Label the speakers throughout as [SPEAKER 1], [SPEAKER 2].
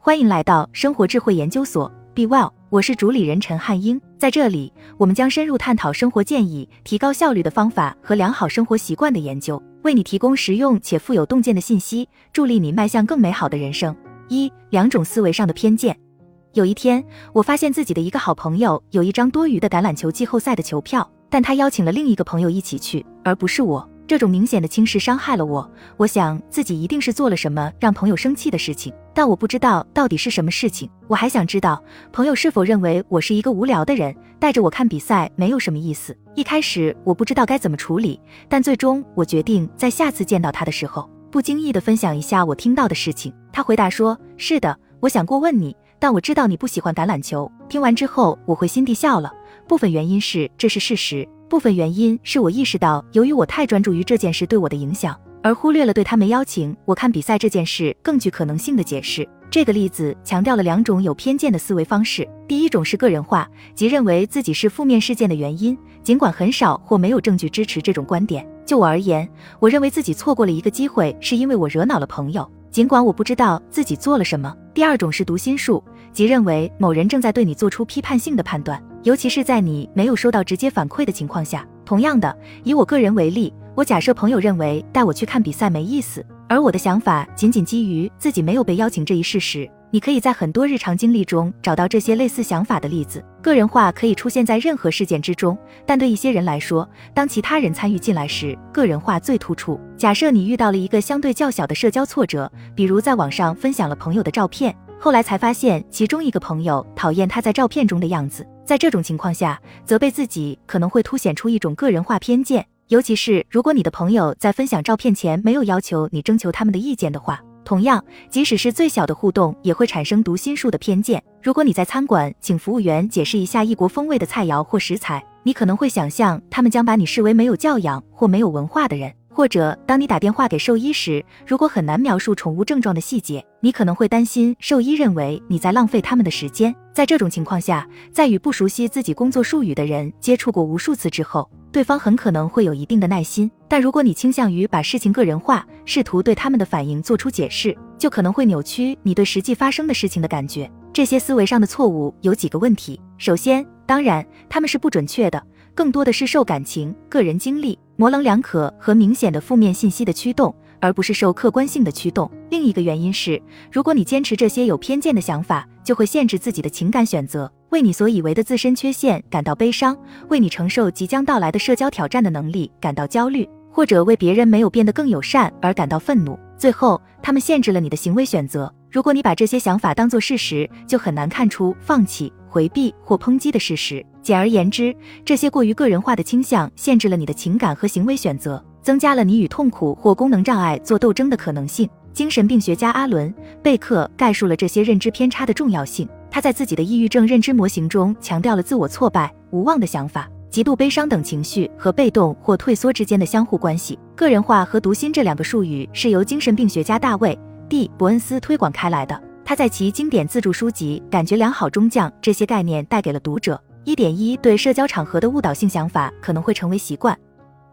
[SPEAKER 1] 欢迎来到生活智慧研究所，Be Well，我是主理人陈汉英。在这里，我们将深入探讨生活建议、提高效率的方法和良好生活习惯的研究，为你提供实用且富有洞见的信息，助力你迈向更美好的人生。一、两种思维上的偏见。有一天，我发现自己的一个好朋友有一张多余的橄榄球季后赛的球票，但他邀请了另一个朋友一起去，而不是我。这种明显的轻视伤害了我。我想自己一定是做了什么让朋友生气的事情，但我不知道到底是什么事情。我还想知道朋友是否认为我是一个无聊的人，带着我看比赛没有什么意思。一开始我不知道该怎么处理，但最终我决定在下次见到他的时候，不经意地分享一下我听到的事情。他回答说：“是的，我想过问你，但我知道你不喜欢橄榄球。”听完之后，我会心地笑了。部分原因是这是事实。部分原因是我意识到，由于我太专注于这件事对我的影响，而忽略了对他们邀请我看比赛这件事更具可能性的解释。这个例子强调了两种有偏见的思维方式。第一种是个人化，即认为自己是负面事件的原因，尽管很少或没有证据支持这种观点。就我而言，我认为自己错过了一个机会，是因为我惹恼了朋友，尽管我不知道自己做了什么。第二种是读心术，即认为某人正在对你做出批判性的判断。尤其是在你没有收到直接反馈的情况下。同样的，以我个人为例，我假设朋友认为带我去看比赛没意思，而我的想法仅仅基于自己没有被邀请这一事实。你可以在很多日常经历中找到这些类似想法的例子。个人化可以出现在任何事件之中，但对一些人来说，当其他人参与进来时，个人化最突出。假设你遇到了一个相对较小的社交挫折，比如在网上分享了朋友的照片，后来才发现其中一个朋友讨厌他在照片中的样子。在这种情况下，责备自己可能会凸显出一种个人化偏见，尤其是如果你的朋友在分享照片前没有要求你征求他们的意见的话。同样，即使是最小的互动，也会产生读心术的偏见。如果你在餐馆请服务员解释一下异国风味的菜肴或食材，你可能会想象他们将把你视为没有教养或没有文化的人。或者，当你打电话给兽医时，如果很难描述宠物症状的细节，你可能会担心兽医认为你在浪费他们的时间。在这种情况下，在与不熟悉自己工作术语的人接触过无数次之后，对方很可能会有一定的耐心。但如果你倾向于把事情个人化，试图对他们的反应做出解释，就可能会扭曲你对实际发生的事情的感觉。这些思维上的错误有几个问题。首先，当然他们是不准确的。更多的是受感情、个人经历、模棱两可和明显的负面信息的驱动，而不是受客观性的驱动。另一个原因是，如果你坚持这些有偏见的想法，就会限制自己的情感选择，为你所以为的自身缺陷感到悲伤，为你承受即将到来的社交挑战的能力感到焦虑，或者为别人没有变得更友善而感到愤怒。最后，他们限制了你的行为选择。如果你把这些想法当作事实，就很难看出放弃。回避或抨击的事实。简而言之，这些过于个人化的倾向限制了你的情感和行为选择，增加了你与痛苦或功能障碍做斗争的可能性。精神病学家阿伦·贝克概述了这些认知偏差的重要性。他在自己的抑郁症认知模型中强调了自我挫败、无望的想法、极度悲伤等情绪和被动或退缩之间的相互关系。个人化和读心这两个术语是由精神病学家大卫 ·D· 伯恩斯推广开来的。他在其经典自助书籍《感觉良好》中将这些概念带给了读者。一点一对社交场合的误导性想法可能会成为习惯。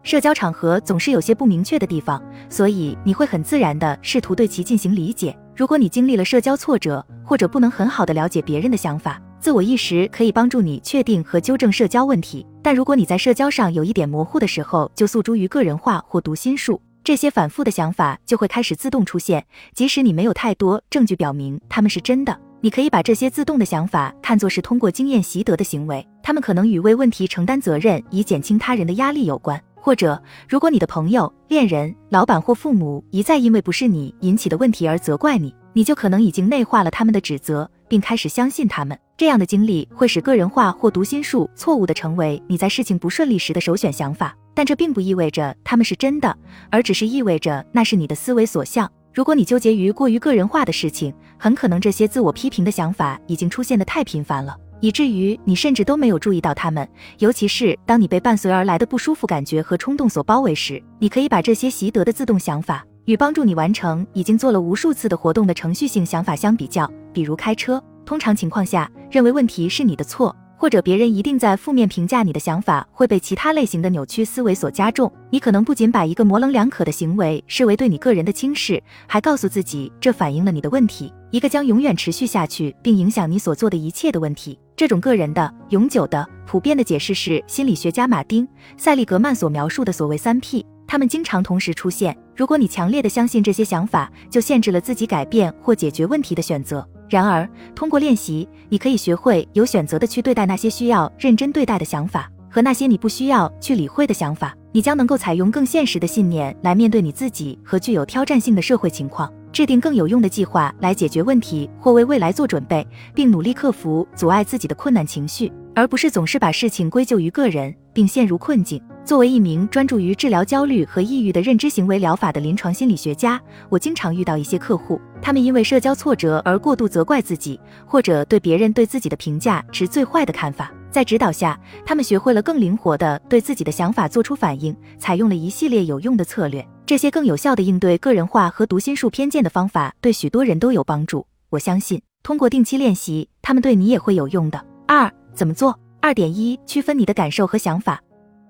[SPEAKER 1] 社交场合总是有些不明确的地方，所以你会很自然地试图对其进行理解。如果你经历了社交挫折，或者不能很好地了解别人的想法，自我意识可以帮助你确定和纠正社交问题。但如果你在社交上有一点模糊的时候，就诉诸于个人化或读心术。这些反复的想法就会开始自动出现，即使你没有太多证据表明他们是真的。你可以把这些自动的想法看作是通过经验习得的行为，他们可能与为问题承担责任以减轻他人的压力有关。或者，如果你的朋友、恋人、老板或父母一再因为不是你引起的问题而责怪你，你就可能已经内化了他们的指责，并开始相信他们。这样的经历会使个人化或读心术错误的成为你在事情不顺利时的首选想法。但这并不意味着他们是真的，而只是意味着那是你的思维所向。如果你纠结于过于个人化的事情，很可能这些自我批评的想法已经出现的太频繁了，以至于你甚至都没有注意到他们。尤其是当你被伴随而来的不舒服感觉和冲动所包围时，你可以把这些习得的自动想法与帮助你完成已经做了无数次的活动的程序性想法相比较。比如开车，通常情况下，认为问题是你的错。或者别人一定在负面评价你的想法会被其他类型的扭曲思维所加重。你可能不仅把一个模棱两可的行为视为对你个人的轻视，还告诉自己这反映了你的问题，一个将永远持续下去并影响你所做的一切的问题。这种个人的、永久的、普遍的解释是心理学家马丁·塞利格曼所描述的所谓三 P。他们经常同时出现。如果你强烈的相信这些想法，就限制了自己改变或解决问题的选择。然而，通过练习，你可以学会有选择的去对待那些需要认真对待的想法和那些你不需要去理会的想法。你将能够采用更现实的信念来面对你自己和具有挑战性的社会情况，制定更有用的计划来解决问题或为未来做准备，并努力克服阻碍自己的困难情绪，而不是总是把事情归咎于个人并陷入困境。作为一名专注于治疗焦虑和抑郁的认知行为疗法的临床心理学家，我经常遇到一些客户，他们因为社交挫折而过度责怪自己，或者对别人对自己的评价持最坏的看法。在指导下，他们学会了更灵活的对自己的想法做出反应，采用了一系列有用的策略。这些更有效的应对个人化和读心术偏见的方法，对许多人都有帮助。我相信，通过定期练习，他们对你也会有用的。二、怎么做？二点一，区分你的感受和想法。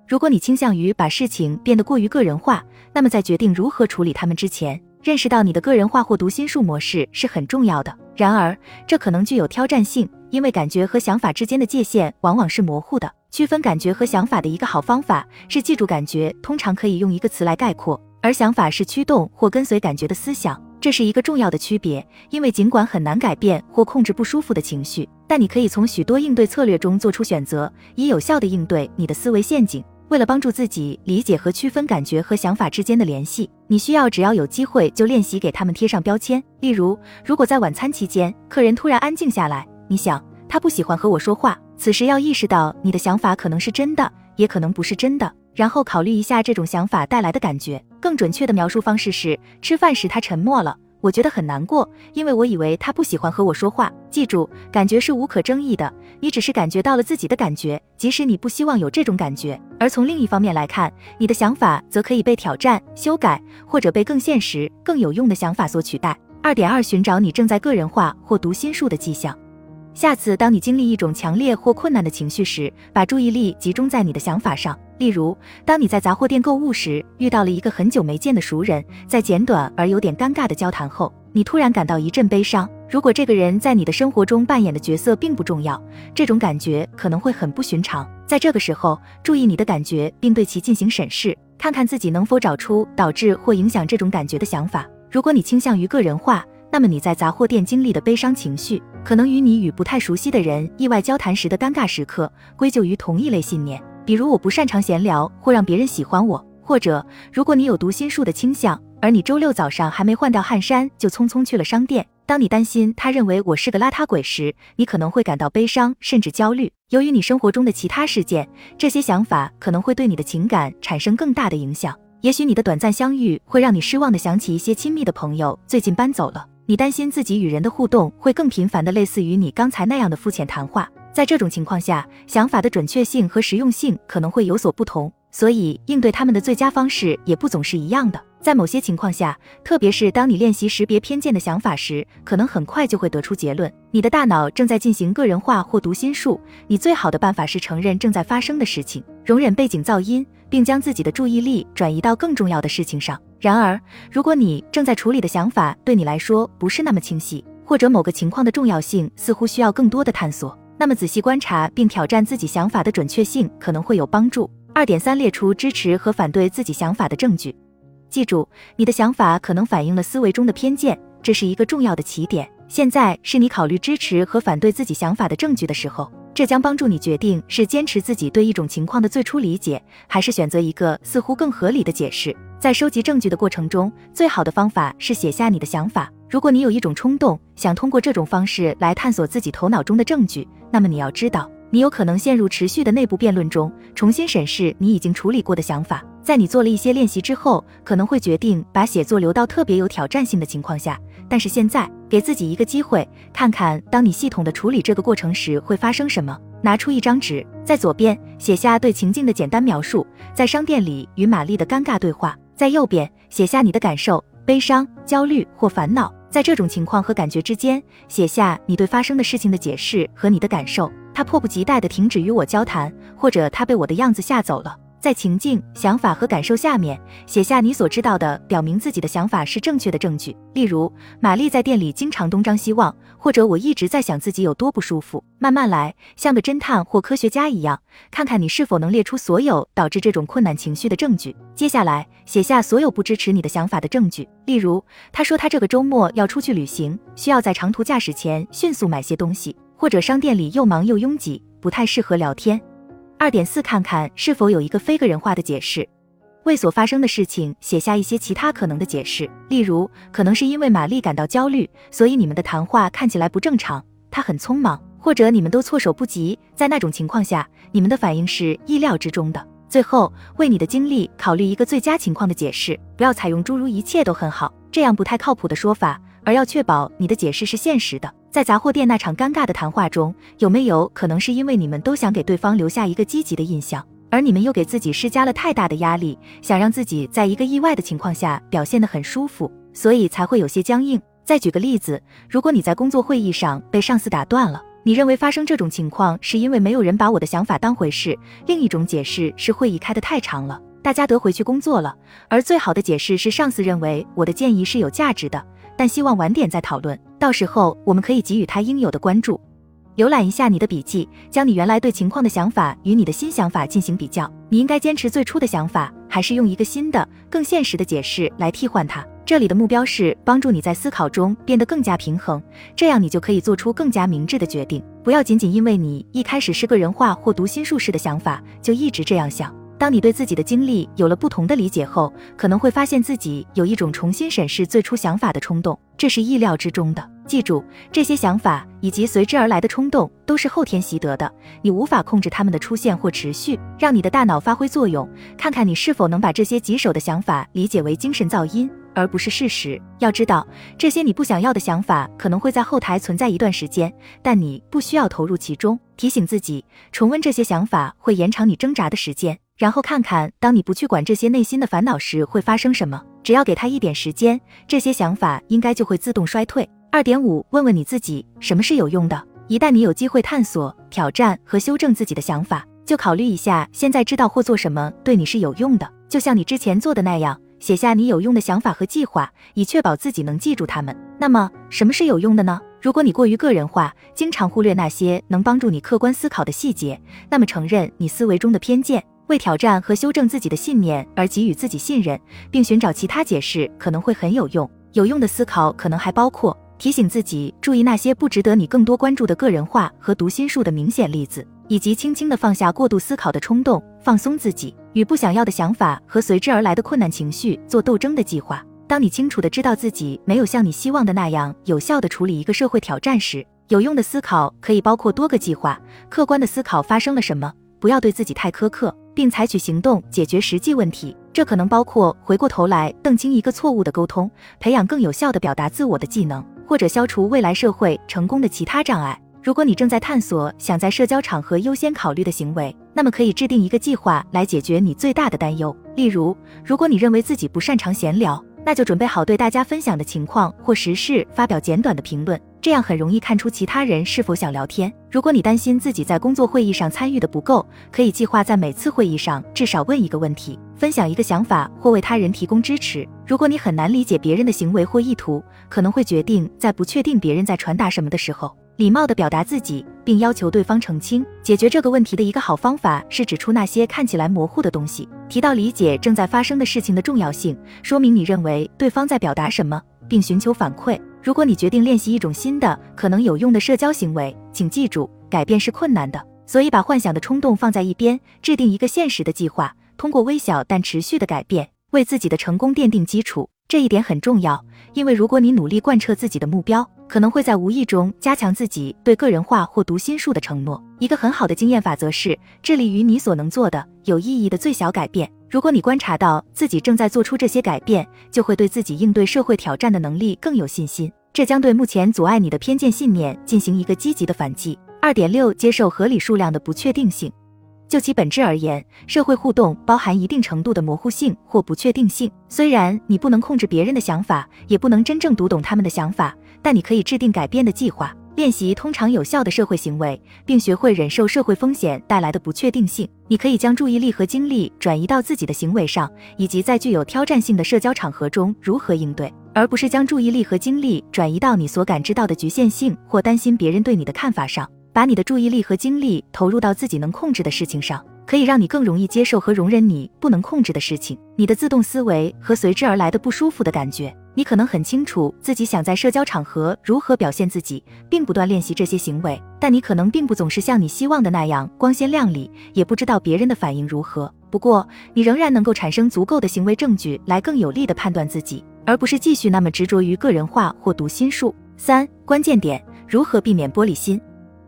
[SPEAKER 1] 如果你倾向于把事情变得过于个人化，那么在决定如何处理它们之前，认识到你的个人化或读心术模式是很重要的。然而，这可能具有挑战性，因为感觉和想法之间的界限往往是模糊的。区分感觉和想法的一个好方法是记住，感觉通常可以用一个词来概括，而想法是驱动或跟随感觉的思想。这是一个重要的区别，因为尽管很难改变或控制不舒服的情绪，但你可以从许多应对策略中做出选择，以有效地应对你的思维陷阱。为了帮助自己理解和区分感觉和想法之间的联系，你需要只要有机会就练习给他们贴上标签。例如，如果在晚餐期间客人突然安静下来，你想他不喜欢和我说话，此时要意识到你的想法可能是真的，也可能不是真的，然后考虑一下这种想法带来的感觉。更准确的描述方式是：吃饭时他沉默了。我觉得很难过，因为我以为他不喜欢和我说话。记住，感觉是无可争议的，你只是感觉到了自己的感觉，即使你不希望有这种感觉。而从另一方面来看，你的想法则可以被挑战、修改，或者被更现实、更有用的想法所取代。二点二，寻找你正在个人化或读心术的迹象。下次当你经历一种强烈或困难的情绪时，把注意力集中在你的想法上。例如，当你在杂货店购物时，遇到了一个很久没见的熟人，在简短而有点尴尬的交谈后，你突然感到一阵悲伤。如果这个人在你的生活中扮演的角色并不重要，这种感觉可能会很不寻常。在这个时候，注意你的感觉，并对其进行审视，看看自己能否找出导致或影响这种感觉的想法。如果你倾向于个人化，那么你在杂货店经历的悲伤情绪，可能与你与不太熟悉的人意外交谈时的尴尬时刻归咎于同一类信念，比如我不擅长闲聊或让别人喜欢我，或者如果你有读心术的倾向，而你周六早上还没换掉汗衫就匆匆去了商店，当你担心他认为我是个邋遢鬼时，你可能会感到悲伤甚至焦虑。由于你生活中的其他事件，这些想法可能会对你的情感产生更大的影响。也许你的短暂相遇会让你失望的想起一些亲密的朋友最近搬走了。你担心自己与人的互动会更频繁的类似于你刚才那样的肤浅谈话，在这种情况下，想法的准确性和实用性可能会有所不同，所以应对他们的最佳方式也不总是一样的。在某些情况下，特别是当你练习识别偏见的想法时，可能很快就会得出结论：你的大脑正在进行个人化或读心术。你最好的办法是承认正在发生的事情，容忍背景噪音，并将自己的注意力转移到更重要的事情上。然而，如果你正在处理的想法对你来说不是那么清晰，或者某个情况的重要性似乎需要更多的探索，那么仔细观察并挑战自己想法的准确性可能会有帮助。二点三，列出支持和反对自己想法的证据。记住，你的想法可能反映了思维中的偏见，这是一个重要的起点。现在是你考虑支持和反对自己想法的证据的时候。这将帮助你决定是坚持自己对一种情况的最初理解，还是选择一个似乎更合理的解释。在收集证据的过程中，最好的方法是写下你的想法。如果你有一种冲动，想通过这种方式来探索自己头脑中的证据，那么你要知道，你有可能陷入持续的内部辩论中，重新审视你已经处理过的想法。在你做了一些练习之后，可能会决定把写作留到特别有挑战性的情况下。但是现在，给自己一个机会，看看当你系统的处理这个过程时会发生什么。拿出一张纸，在左边写下对情境的简单描述，在商店里与玛丽的尴尬对话；在右边写下你的感受，悲伤、焦虑或烦恼。在这种情况和感觉之间，写下你对发生的事情的解释和你的感受。他迫不及待地停止与我交谈，或者他被我的样子吓走了。在情境、想法和感受下面写下你所知道的，表明自己的想法是正确的证据。例如，玛丽在店里经常东张西望，或者我一直在想自己有多不舒服。慢慢来，像个侦探或科学家一样，看看你是否能列出所有导致这种困难情绪的证据。接下来，写下所有不支持你的想法的证据。例如，他说他这个周末要出去旅行，需要在长途驾驶前迅速买些东西，或者商店里又忙又拥挤，不太适合聊天。二点四，看看是否有一个非个人化的解释，为所发生的事情写下一些其他可能的解释，例如，可能是因为玛丽感到焦虑，所以你们的谈话看起来不正常，她很匆忙，或者你们都措手不及，在那种情况下，你们的反应是意料之中的。最后，为你的经历考虑一个最佳情况的解释，不要采用诸如一切都很好这样不太靠谱的说法，而要确保你的解释是现实的。在杂货店那场尴尬的谈话中，有没有可能是因为你们都想给对方留下一个积极的印象，而你们又给自己施加了太大的压力，想让自己在一个意外的情况下表现得很舒服，所以才会有些僵硬？再举个例子，如果你在工作会议上被上司打断了，你认为发生这种情况是因为没有人把我的想法当回事？另一种解释是会议开得太长了，大家得回去工作了，而最好的解释是上司认为我的建议是有价值的。但希望晚点再讨论，到时候我们可以给予他应有的关注。浏览一下你的笔记，将你原来对情况的想法与你的新想法进行比较。你应该坚持最初的想法，还是用一个新的、更现实的解释来替换它？这里的目标是帮助你在思考中变得更加平衡，这样你就可以做出更加明智的决定。不要仅仅因为你一开始是个人化或读心术式的想法，就一直这样想。当你对自己的经历有了不同的理解后，可能会发现自己有一种重新审视最初想法的冲动，这是意料之中的。记住，这些想法以及随之而来的冲动都是后天习得的，你无法控制它们的出现或持续。让你的大脑发挥作用，看看你是否能把这些棘手的想法理解为精神噪音，而不是事实。要知道，这些你不想要的想法可能会在后台存在一段时间，但你不需要投入其中。提醒自己，重温这些想法会延长你挣扎的时间。然后看看，当你不去管这些内心的烦恼时，会发生什么？只要给他一点时间，这些想法应该就会自动衰退。二点五，问问你自己，什么是有用的？一旦你有机会探索、挑战和修正自己的想法，就考虑一下，现在知道或做什么对你是有用的。就像你之前做的那样，写下你有用的想法和计划，以确保自己能记住它们。那么，什么是有用的呢？如果你过于个人化，经常忽略那些能帮助你客观思考的细节，那么承认你思维中的偏见。为挑战和修正自己的信念而给予自己信任，并寻找其他解释可能会很有用。有用的思考可能还包括提醒自己注意那些不值得你更多关注的个人化和读心术的明显例子，以及轻轻地放下过度思考的冲动，放松自己与不想要的想法和随之而来的困难情绪做斗争的计划。当你清楚地知道自己没有像你希望的那样有效地处理一个社会挑战时，有用的思考可以包括多个计划，客观的思考发生了什么，不要对自己太苛刻。并采取行动解决实际问题，这可能包括回过头来澄清一个错误的沟通，培养更有效的表达自我的技能，或者消除未来社会成功的其他障碍。如果你正在探索想在社交场合优先考虑的行为，那么可以制定一个计划来解决你最大的担忧。例如，如果你认为自己不擅长闲聊，那就准备好对大家分享的情况或时事发表简短的评论。这样很容易看出其他人是否想聊天。如果你担心自己在工作会议上参与的不够，可以计划在每次会议上至少问一个问题，分享一个想法或为他人提供支持。如果你很难理解别人的行为或意图，可能会决定在不确定别人在传达什么的时候，礼貌地表达自己，并要求对方澄清。解决这个问题的一个好方法是指出那些看起来模糊的东西，提到理解正在发生的事情的重要性，说明你认为对方在表达什么，并寻求反馈。如果你决定练习一种新的、可能有用的社交行为，请记住，改变是困难的，所以把幻想的冲动放在一边，制定一个现实的计划，通过微小但持续的改变，为自己的成功奠定基础。这一点很重要，因为如果你努力贯彻自己的目标，可能会在无意中加强自己对个人化或读心术的承诺。一个很好的经验法则是，致力于你所能做的有意义的最小改变。如果你观察到自己正在做出这些改变，就会对自己应对社会挑战的能力更有信心。这将对目前阻碍你的偏见信念进行一个积极的反击。二点六，接受合理数量的不确定性。就其本质而言，社会互动包含一定程度的模糊性或不确定性。虽然你不能控制别人的想法，也不能真正读懂他们的想法，但你可以制定改变的计划，练习通常有效的社会行为，并学会忍受社会风险带来的不确定性。你可以将注意力和精力转移到自己的行为上，以及在具有挑战性的社交场合中如何应对，而不是将注意力和精力转移到你所感知到的局限性或担心别人对你的看法上。把你的注意力和精力投入到自己能控制的事情上，可以让你更容易接受和容忍你不能控制的事情。你的自动思维和随之而来的不舒服的感觉，你可能很清楚自己想在社交场合如何表现自己，并不断练习这些行为，但你可能并不总是像你希望的那样光鲜亮丽，也不知道别人的反应如何。不过，你仍然能够产生足够的行为证据来更有力地判断自己，而不是继续那么执着于个人化或读心术。三、关键点：如何避免玻璃心？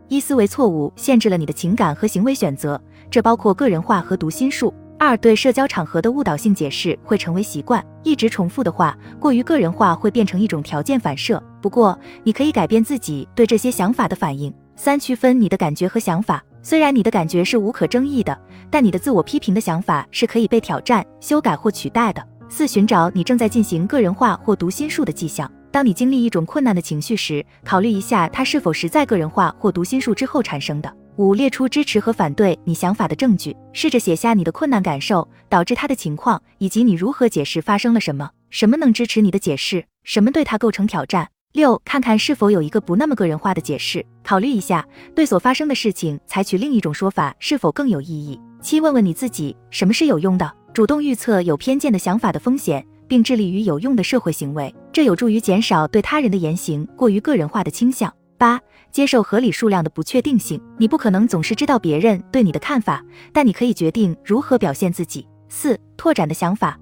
[SPEAKER 1] 一思维错误限制了你的情感和行为选择，这包括个人化和读心术。二对社交场合的误导性解释会成为习惯，一直重复的话，过于个人化会变成一种条件反射。不过，你可以改变自己对这些想法的反应。三区分你的感觉和想法，虽然你的感觉是无可争议的，但你的自我批评的想法是可以被挑战、修改或取代的。四寻找你正在进行个人化或读心术的迹象。当你经历一种困难的情绪时，考虑一下它是否实在个人化或读心术之后产生的。五、列出支持和反对你想法的证据，试着写下你的困难感受、导致他的情况，以及你如何解释发生了什么，什么能支持你的解释，什么对他构成挑战。六、看看是否有一个不那么个人化的解释，考虑一下对所发生的事情采取另一种说法是否更有意义。七、问问你自己，什么是有用的？主动预测有偏见的想法的风险。并致力于有用的社会行为，这有助于减少对他人的言行过于个人化的倾向。八、接受合理数量的不确定性，你不可能总是知道别人对你的看法，但你可以决定如何表现自己。四、拓展的想法。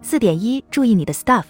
[SPEAKER 1] 四点一，注意你的 stuff。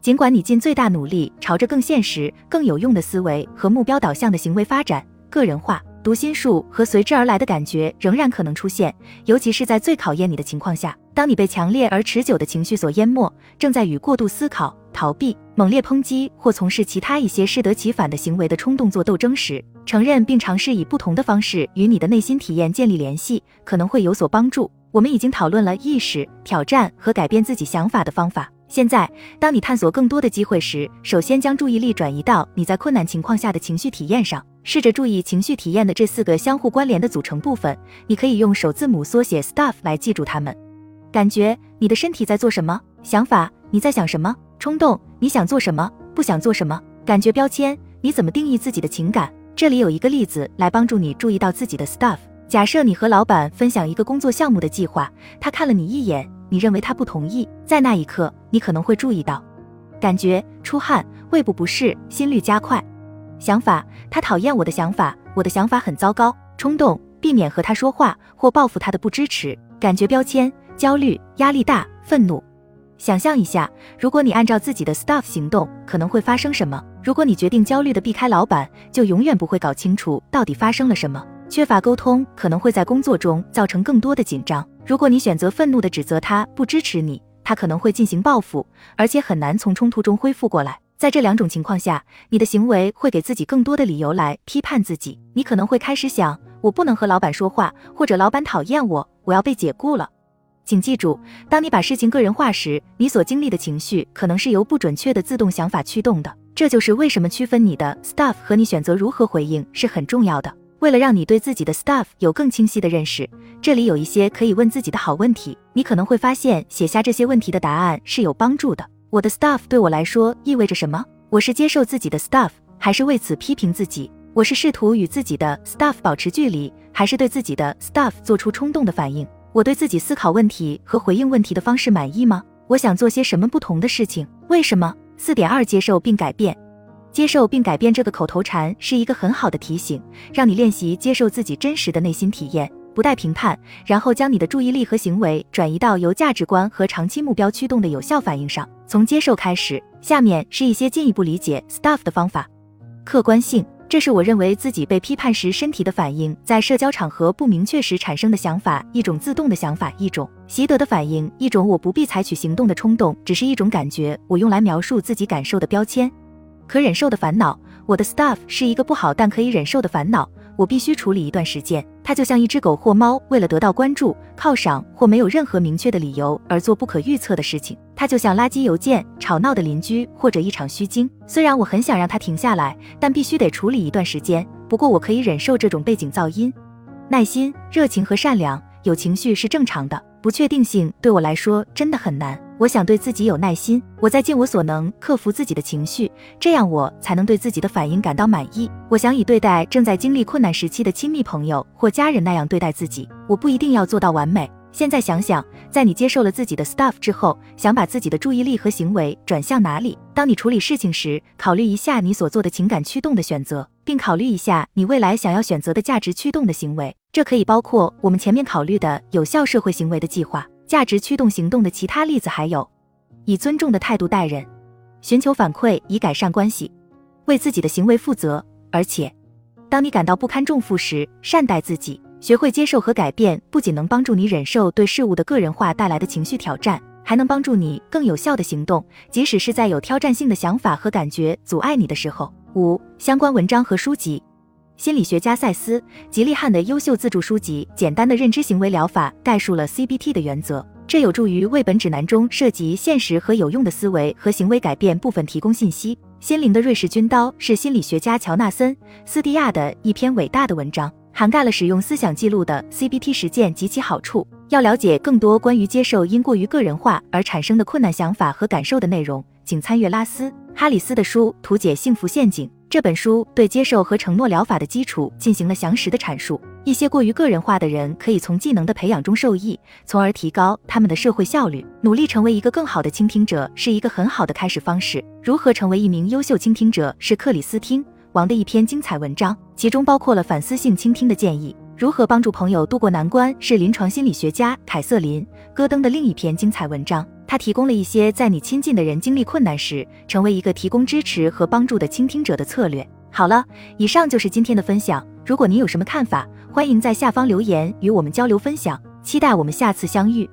[SPEAKER 1] 尽管你尽最大努力朝着更现实、更有用的思维和目标导向的行为发展，个人化。读心术和随之而来的感觉仍然可能出现，尤其是在最考验你的情况下。当你被强烈而持久的情绪所淹没，正在与过度思考、逃避、猛烈抨击或从事其他一些适得其反的行为的冲动做斗争时，承认并尝试以不同的方式与你的内心体验建立联系，可能会有所帮助。我们已经讨论了意识、挑战和改变自己想法的方法。现在，当你探索更多的机会时，首先将注意力转移到你在困难情况下的情绪体验上。试着注意情绪体验的这四个相互关联的组成部分。你可以用首字母缩写 stuff 来记住它们。感觉，你的身体在做什么？想法，你在想什么？冲动，你想做什么？不想做什么？感觉标签，你怎么定义自己的情感？这里有一个例子来帮助你注意到自己的 stuff。假设你和老板分享一个工作项目的计划，他看了你一眼，你认为他不同意。在那一刻，你可能会注意到，感觉出汗、胃部不适、心率加快。想法，他讨厌我的想法，我的想法很糟糕。冲动，避免和他说话或报复他的不支持。感觉标签，焦虑、压力大、愤怒。想象一下，如果你按照自己的 stuff 行动，可能会发生什么？如果你决定焦虑的避开老板，就永远不会搞清楚到底发生了什么。缺乏沟通可能会在工作中造成更多的紧张。如果你选择愤怒的指责他不支持你，他可能会进行报复，而且很难从冲突中恢复过来。在这两种情况下，你的行为会给自己更多的理由来批判自己。你可能会开始想：我不能和老板说话，或者老板讨厌我，我要被解雇了。请记住，当你把事情个人化时，你所经历的情绪可能是由不准确的自动想法驱动的。这就是为什么区分你的 stuff 和你选择如何回应是很重要的。为了让你对自己的 stuff 有更清晰的认识，这里有一些可以问自己的好问题。你可能会发现，写下这些问题的答案是有帮助的。我的 stuff 对我来说意味着什么？我是接受自己的 stuff，还是为此批评自己？我是试图与自己的 stuff 保持距离，还是对自己的 stuff 做出冲动的反应？我对自己思考问题和回应问题的方式满意吗？我想做些什么不同的事情？为什么？四点二，接受并改变。接受并改变这个口头禅是一个很好的提醒，让你练习接受自己真实的内心体验。不带评判，然后将你的注意力和行为转移到由价值观和长期目标驱动的有效反应上。从接受开始，下面是一些进一步理解 stuff 的方法。客观性，这是我认为自己被批判时身体的反应，在社交场合不明确时产生的想法，一种自动的想法，一种习得的反应，一种我不必采取行动的冲动，只是一种感觉，我用来描述自己感受的标签。可忍受的烦恼。我的 stuff 是一个不好但可以忍受的烦恼，我必须处理一段时间。它就像一只狗或猫，为了得到关注、犒赏或没有任何明确的理由而做不可预测的事情。它就像垃圾邮件、吵闹的邻居或者一场虚惊。虽然我很想让它停下来，但必须得处理一段时间。不过我可以忍受这种背景噪音。耐心、热情和善良，有情绪是正常的。不确定性对我来说真的很难。我想对自己有耐心，我在尽我所能克服自己的情绪，这样我才能对自己的反应感到满意。我想以对待正在经历困难时期的亲密朋友或家人那样对待自己。我不一定要做到完美。现在想想，在你接受了自己的 stuff 之后，想把自己的注意力和行为转向哪里？当你处理事情时，考虑一下你所做的情感驱动的选择，并考虑一下你未来想要选择的价值驱动的行为。这可以包括我们前面考虑的有效社会行为的计划。价值驱动行动的其他例子还有：以尊重的态度待人，寻求反馈以改善关系，为自己的行为负责。而且，当你感到不堪重负时，善待自己，学会接受和改变，不仅能帮助你忍受对事物的个人化带来的情绪挑战，还能帮助你更有效的行动，即使是在有挑战性的想法和感觉阻碍你的时候。五、相关文章和书籍。心理学家塞斯·吉利汉的优秀自助书籍《简单的认知行为疗法》概述了 CBT 的原则，这有助于为本指南中涉及现实和有用的思维和行为改变部分提供信息。心灵的瑞士军刀是心理学家乔纳森·斯蒂亚的一篇伟大的文章，涵盖了使用思想记录的 CBT 实践及其好处。要了解更多关于接受因过于个人化而产生的困难想法和感受的内容，请参阅拉斯·哈里斯的书《图解幸福陷阱》。这本书对接受和承诺疗法的基础进行了详实的阐述。一些过于个人化的人可以从技能的培养中受益，从而提高他们的社会效率。努力成为一个更好的倾听者是一个很好的开始方式。如何成为一名优秀倾听者是克里斯汀·王的一篇精彩文章，其中包括了反思性倾听的建议。如何帮助朋友度过难关是临床心理学家凯瑟琳·戈登的另一篇精彩文章。他提供了一些在你亲近的人经历困难时，成为一个提供支持和帮助的倾听者的策略。好了，以上就是今天的分享。如果您有什么看法，欢迎在下方留言与我们交流分享。期待我们下次相遇。